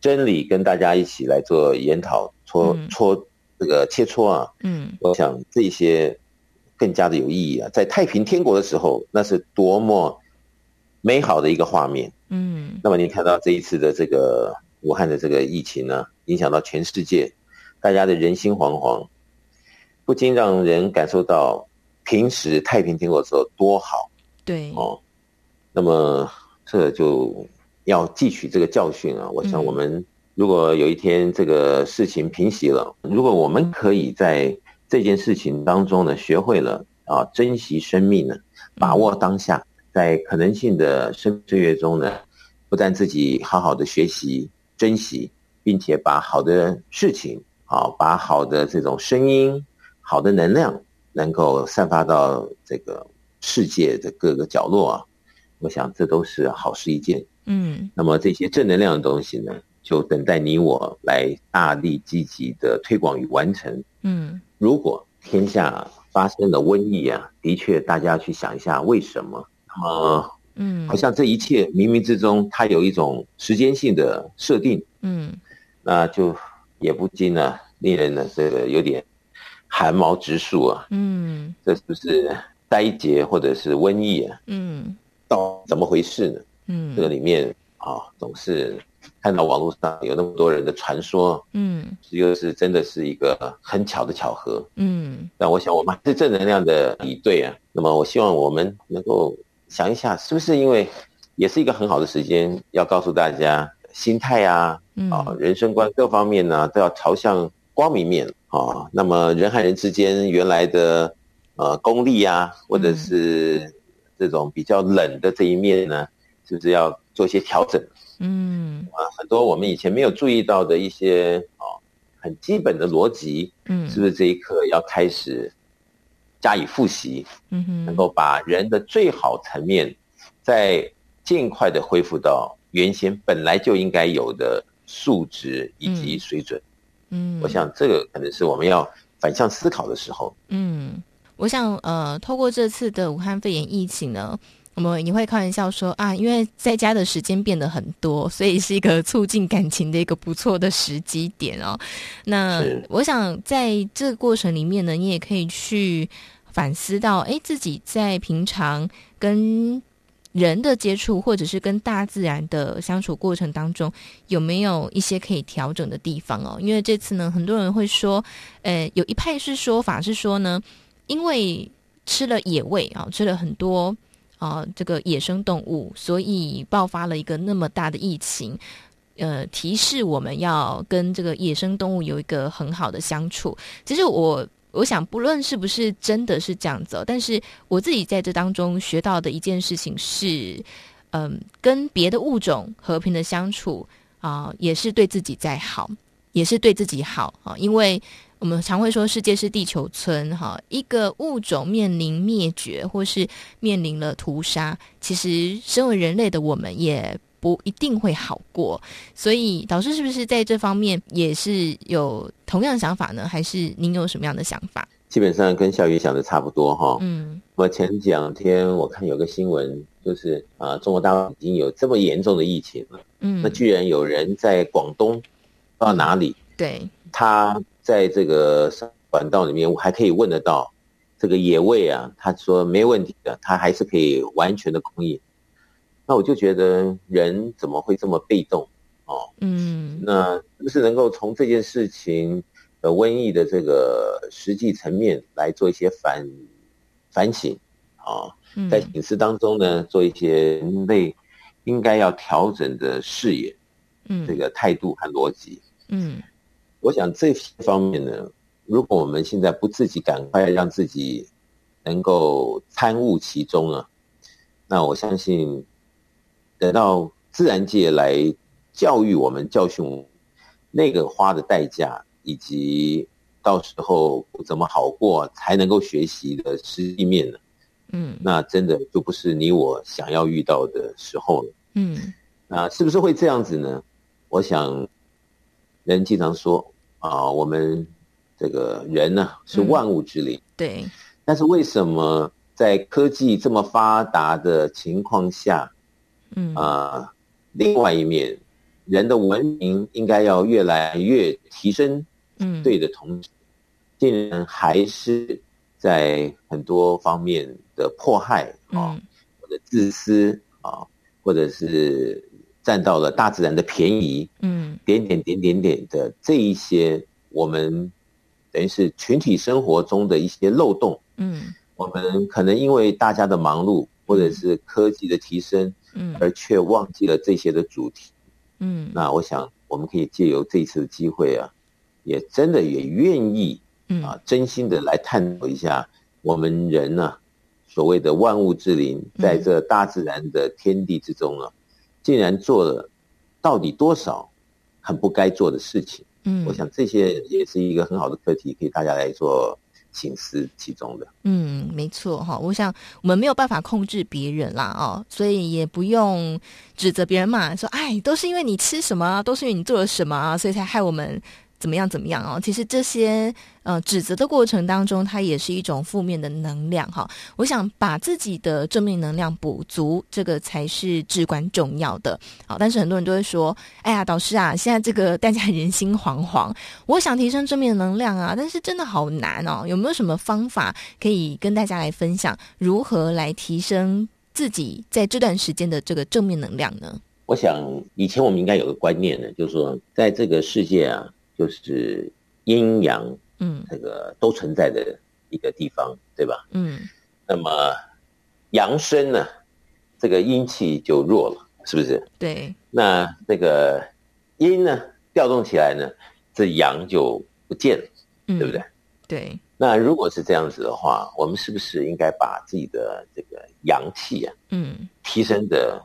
真理，跟大家一起来做研讨、搓搓这个切磋啊。嗯，我想这些更加的有意义啊。在太平天国的时候，那是多么美好的一个画面。嗯，那么你看到这一次的这个武汉的这个疫情呢，影响到全世界，大家的人心惶惶，不禁让人感受到平时太平天国的时候多好。对哦，那么这就要汲取这个教训啊！我想，我们如果有一天这个事情平息了，嗯，如果我们可以在这件事情当中呢，学会了啊，珍惜生命呢，把握当下，在可能性的生岁月中呢，不但自己好好的学习、珍惜，并且把好的事情啊，把好的这种声音、好的能量，能够散发到这个。世界的各个角落啊，我想这都是好事一件。嗯，那么这些正能量的东西呢，就等待你我来大力积极的推广与完成。嗯，如果天下发生了瘟疫啊，的确大家去想一下为什么？那么嗯，好像这一切冥冥之中，它有一种时间性的设定，嗯，那就也不禁呢，令人呢这个有点寒毛直竖啊，嗯，这是不是灾劫或者是瘟疫啊？嗯，到怎么回事呢？嗯，这个里面啊，总是看到网络上有那么多人的传说，嗯，又是真的是一个很巧的巧合，嗯，但我想我们还是正能量的以对啊。那么我希望我们能够想一下，是不是因为也是一个很好的时间，要告诉大家心态啊，啊，人生观各方面呢，都要朝向光明面啊。那么人和人之间原来的呃功利啊，或者是这种比较冷的这一面呢？是不是要做一些调整？嗯啊，很多我们以前没有注意到的一些啊，很基本的逻辑，嗯，是不是这一刻要开始加以复习？嗯哼，能够把人的最好层面，再尽快的恢复到原先本来就应该有的素质以及水准。嗯，我想这个可能是我们要反向思考的时候。嗯，我想呃，透过这次的武汉肺炎疫情呢。我们也会开玩笑说啊，因为在家的时间变得很多，所以是一个促进感情的一个不错的时机点哦。那我想在这个过程里面呢，你也可以去反思到，哎，自己在平常跟人的接触，或者是跟大自然的相处过程当中，有没有一些可以调整的地方哦？因为这次呢，很多人会说，呃，有一派是说法是说呢，因为吃了野味啊，吃了很多。啊、这个野生动物，所以爆发了一个那么大的疫情，呃，提示我们要跟这个野生动物有一个很好的相处。其实我我想，不论是不是真的是这样子，但是我自己在这当中学到的一件事情是，嗯、跟别的物种和平的相处啊、也是对自己在好，也是对自己好啊、因为。我们常会说世界是地球村，哈，一个物种面临灭绝或是面临了屠杀，其实身为人类的我们也不一定会好过。所以导师是不是在这方面也是有同样的想法呢？还是您有什么样的想法？基本上跟小雨想的差不多，哈。嗯，我前两天我看有个新闻，就是啊，中国大陆已经有这么严重的疫情了，嗯，那居然有人在广东不知道哪里，对他。在这个管道里面，我还可以问得到这个野味啊，他说没问题的，他还是可以完全的供应。那我就觉得人怎么会这么被动哦？嗯，那是不是能够从这件事情的瘟疫的这个实际层面来做一些反反省啊？在省思当中呢，做一些人类应该要调整的视野，嗯，这个态度和逻辑，嗯。我想这些方面呢，如果我们现在不自己赶快让自己能够参悟其中啊，那我相信等到自然界来教育我们、教训我们，那个花的代价，以及到时候怎么好过才能够学习的实际面呢，嗯，那真的就不是你我想要遇到的时候了，嗯，那是不是会这样子呢？我想。人经常说啊，我们这个人呢是万物之灵，嗯，对。但是为什么在科技这么发达的情况下，嗯啊，另外一面，人的文明应该要越来越提升，嗯，对的同时，竟然还是在很多方面的迫害啊，或者自私啊，或者是。占到了大自然的便宜，嗯，点点点点点的这一些，我们等于是群体生活中的一些漏洞，嗯，我们可能因为大家的忙碌或者是科技的提升，嗯，而却忘记了这些的主题，嗯，那我想我们可以借由这一次的机会啊，也真的也愿意，啊，真心的来探讨一下我们人呢，所谓的万物之灵，在这大自然的天地之中啊。竟然做了到底多少很不该做的事情？嗯，我想这些也是一个很好的课题，可以大家来做请思其中的。嗯，没错哈。我想我们没有办法控制别人啦，哦，所以也不用指责别人嘛，说哎，都是因为你吃什么，都是因为你做了什么，所以才害我们怎么样怎么样哦。其实这些呃指责的过程当中，它也是一种负面的能量哈。我想把自己的正面能量补足，这个才是至关重要的。好，但是很多人都会说，哎呀，导师啊，现在这个大家人心惶惶，我想提升正面能量啊，但是真的好难哦。有没有什么方法可以跟大家来分享，如何来提升自己在这段时间的这个正面能量呢？我想以前我们应该有个观念呢，就是说，在这个世界啊，就是阴阳，嗯，这个都存在的一个地方，嗯、对吧？嗯。那么阳生呢，这个阴气就弱了，是不是？对。那这个阴呢调动起来呢，这阳就不见了，嗯、对不对？对。那如果是这样子的话，我们是不是应该把自己的这个阳气啊，嗯，提升的？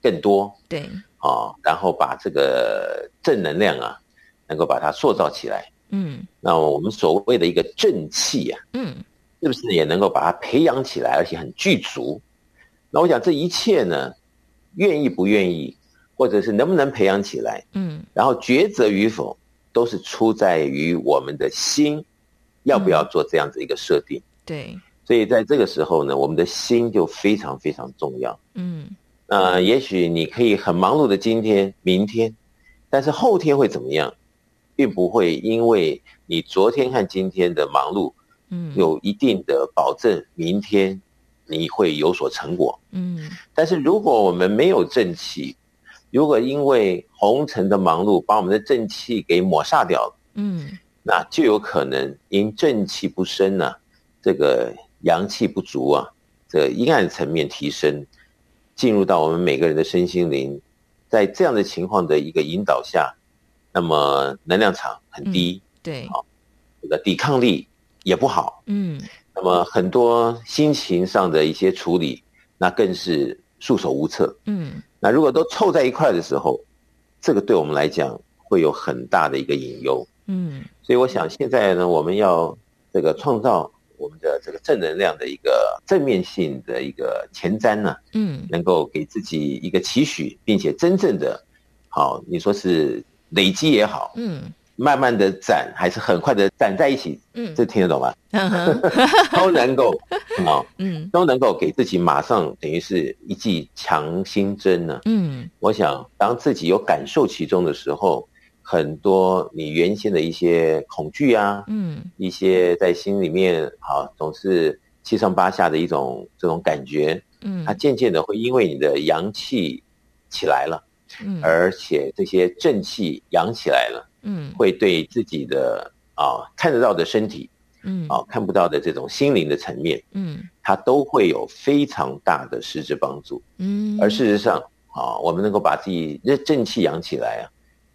更多对啊、哦，然后把这个正能量啊，能够把它塑造起来。嗯，那我们所谓的一个正气啊，嗯，是不是也能够把它培养起来，而且很具足？那我想这一切呢，愿意不愿意，或者是能不能培养起来？嗯，然后抉择与否，都是出在于我们的心要不要做这样子一个设定。嗯、对，所以在这个时候呢，我们的心就非常非常重要。嗯。呃，也许你可以很忙碌的今天、明天，但是后天会怎么样，并不会因为你昨天和今天的忙碌，嗯，有一定的保证，明天你会有所成果，嗯。但是如果我们没有正气，如果因为红尘的忙碌把我们的正气给抹煞掉了，嗯，那就有可能因正气不生呢、啊，这个阳气不足啊，这个阴暗层面提升。进入到我们每个人的身心灵，在这样的情况的一个引导下，那么能量场很低，嗯、对，好，这个抵抗力也不好，嗯，那么很多心情上的一些处理，那更是束手无策，嗯，那如果都凑在一块的时候，这个对我们来讲会有很大的一个隐忧，嗯，所以我想现在呢，我们要这个创造。我们的这个正能量的一个正面性的一个前瞻呢，嗯，能够给自己一个期许，并且真正的，好，你说是累积也好，嗯，慢慢的攒，还是很快的攒在一起，嗯，这听得懂吗？[laughs] 都能够，啊，[laughs] 嗯，都能够给自己马上等于是一剂强心针呢，嗯，我想当自己有感受其中的时候。很多你原先的一些恐惧啊，嗯，一些在心里面啊总是七上八下的一种这种感觉，嗯，它渐渐的会因为你的阳气起来了，嗯，而且这些正气养起来了，嗯，会对自己的啊看得到的身体，嗯，啊看不到的这种心灵的层面，嗯，它都会有非常大的实质帮助，嗯，而事实上啊，我们能够把自己的正气养起来啊。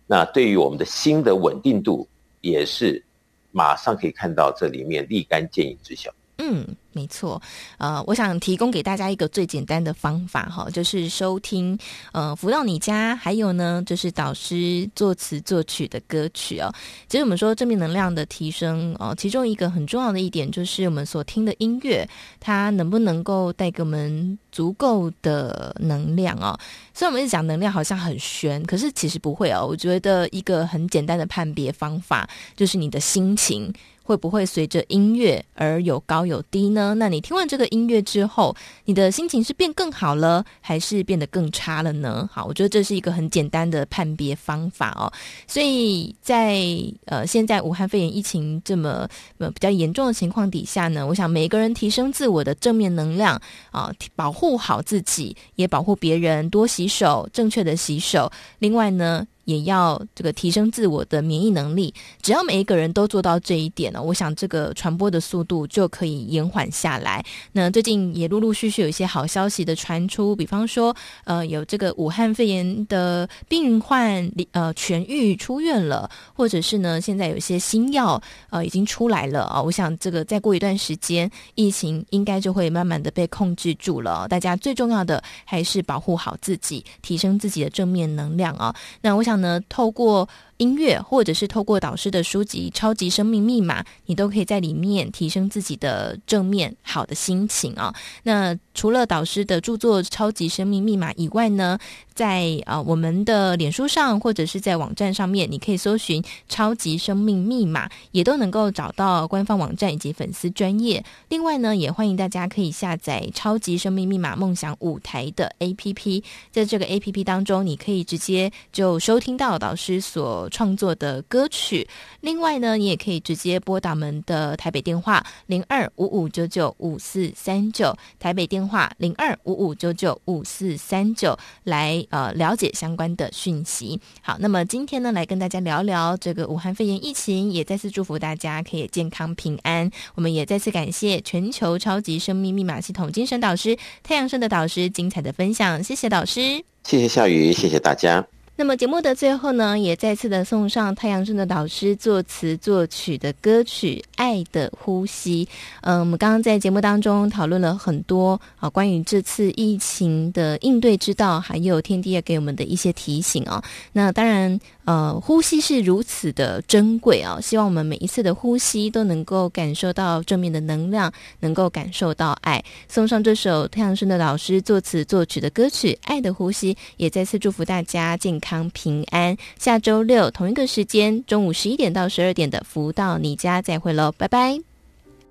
那对于我们的心的稳定度，也是马上可以看到这里面立竿见影之效。嗯。没错，呃，我想提供给大家一个最简单的方法哈，就是收听呃福到你家，还有呢就是导师作词作曲的歌曲哦。其实我们说正面能量的提升哦，其中一个很重要的一点就是我们所听的音乐，它能不能够带给我们足够的能量哦。虽然我们一直讲能量好像很玄，可是其实不会哦。我觉得一个很简单的判别方法就是你的心情。会不会随着音乐而有高有低呢？那你听完这个音乐之后，你的心情是变更好了，还是变得更差了呢？好，我觉得这是一个很简单的判别方法哦。所以在呃现在武汉肺炎疫情这么呃比较严重的情况底下呢，我想每一个人提升自我的正面能量啊，保护好自己，也保护别人，多洗手，正确的洗手。另外呢，也要这个提升自我的免疫能力，只要每一个人都做到这一点呢，我想这个传播的速度就可以延缓下来。那最近也陆陆续续有一些好消息的传出，比方说，呃，有这个武汉肺炎的病患呃痊愈出院了，或者是呢，现在有一些新药呃已经出来了啊。我想这个再过一段时间，疫情应该就会慢慢的被控制住了。大家最重要的还是保护好自己，提升自己的正面能量啊。那我想。呢，透过音乐，或者是透过导师的书籍《超级生命密码》，你都可以在里面提升自己的正面好的心情啊。那除了导师的著作《超级生命密码》以外呢，在啊我们的脸书上或者是在网站上面，你可以搜寻“超级生命密码”，也都能够找到官方网站以及粉丝专业。另外呢，也欢迎大家可以下载“超级生命密码梦想舞台”的 APP，在这个 APP 当中，你可以直接就收听到导师所创作的歌曲。另外呢，你也可以直接拨打我们的台北电话零二五五九九五四三九，台北电话零二五五九九五四三九来。呃，了解相关的讯息。好，那么今天呢，来跟大家聊聊这个武汉肺炎疫情，也再次祝福大家可以健康平安。我们也再次感谢全球超级生命密码系统精神导师太阳盛的导师精彩的分享，谢谢导师，谢谢夏雨，谢谢大家。那么节目的最后呢，也再次的送上太阳盛德导师作词作曲的歌曲《爱的呼吸》。嗯，我们刚刚在节目当中讨论了很多啊，关于这次疫情的应对之道，还有天地要给我们的一些提醒啊。那当然。呃，呼吸是如此的珍贵啊！希望我们每一次的呼吸都能够感受到正面的能量，能够感受到爱。送上这首太阳盛德老师作词作曲的歌曲《爱的呼吸》，也再次祝福大家健康平安。下周六同一个时间，中午十一点到十二点的福到你家再会喽，拜拜。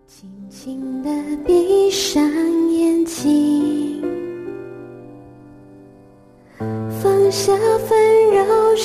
轻轻的闭上眼睛，放下纷扰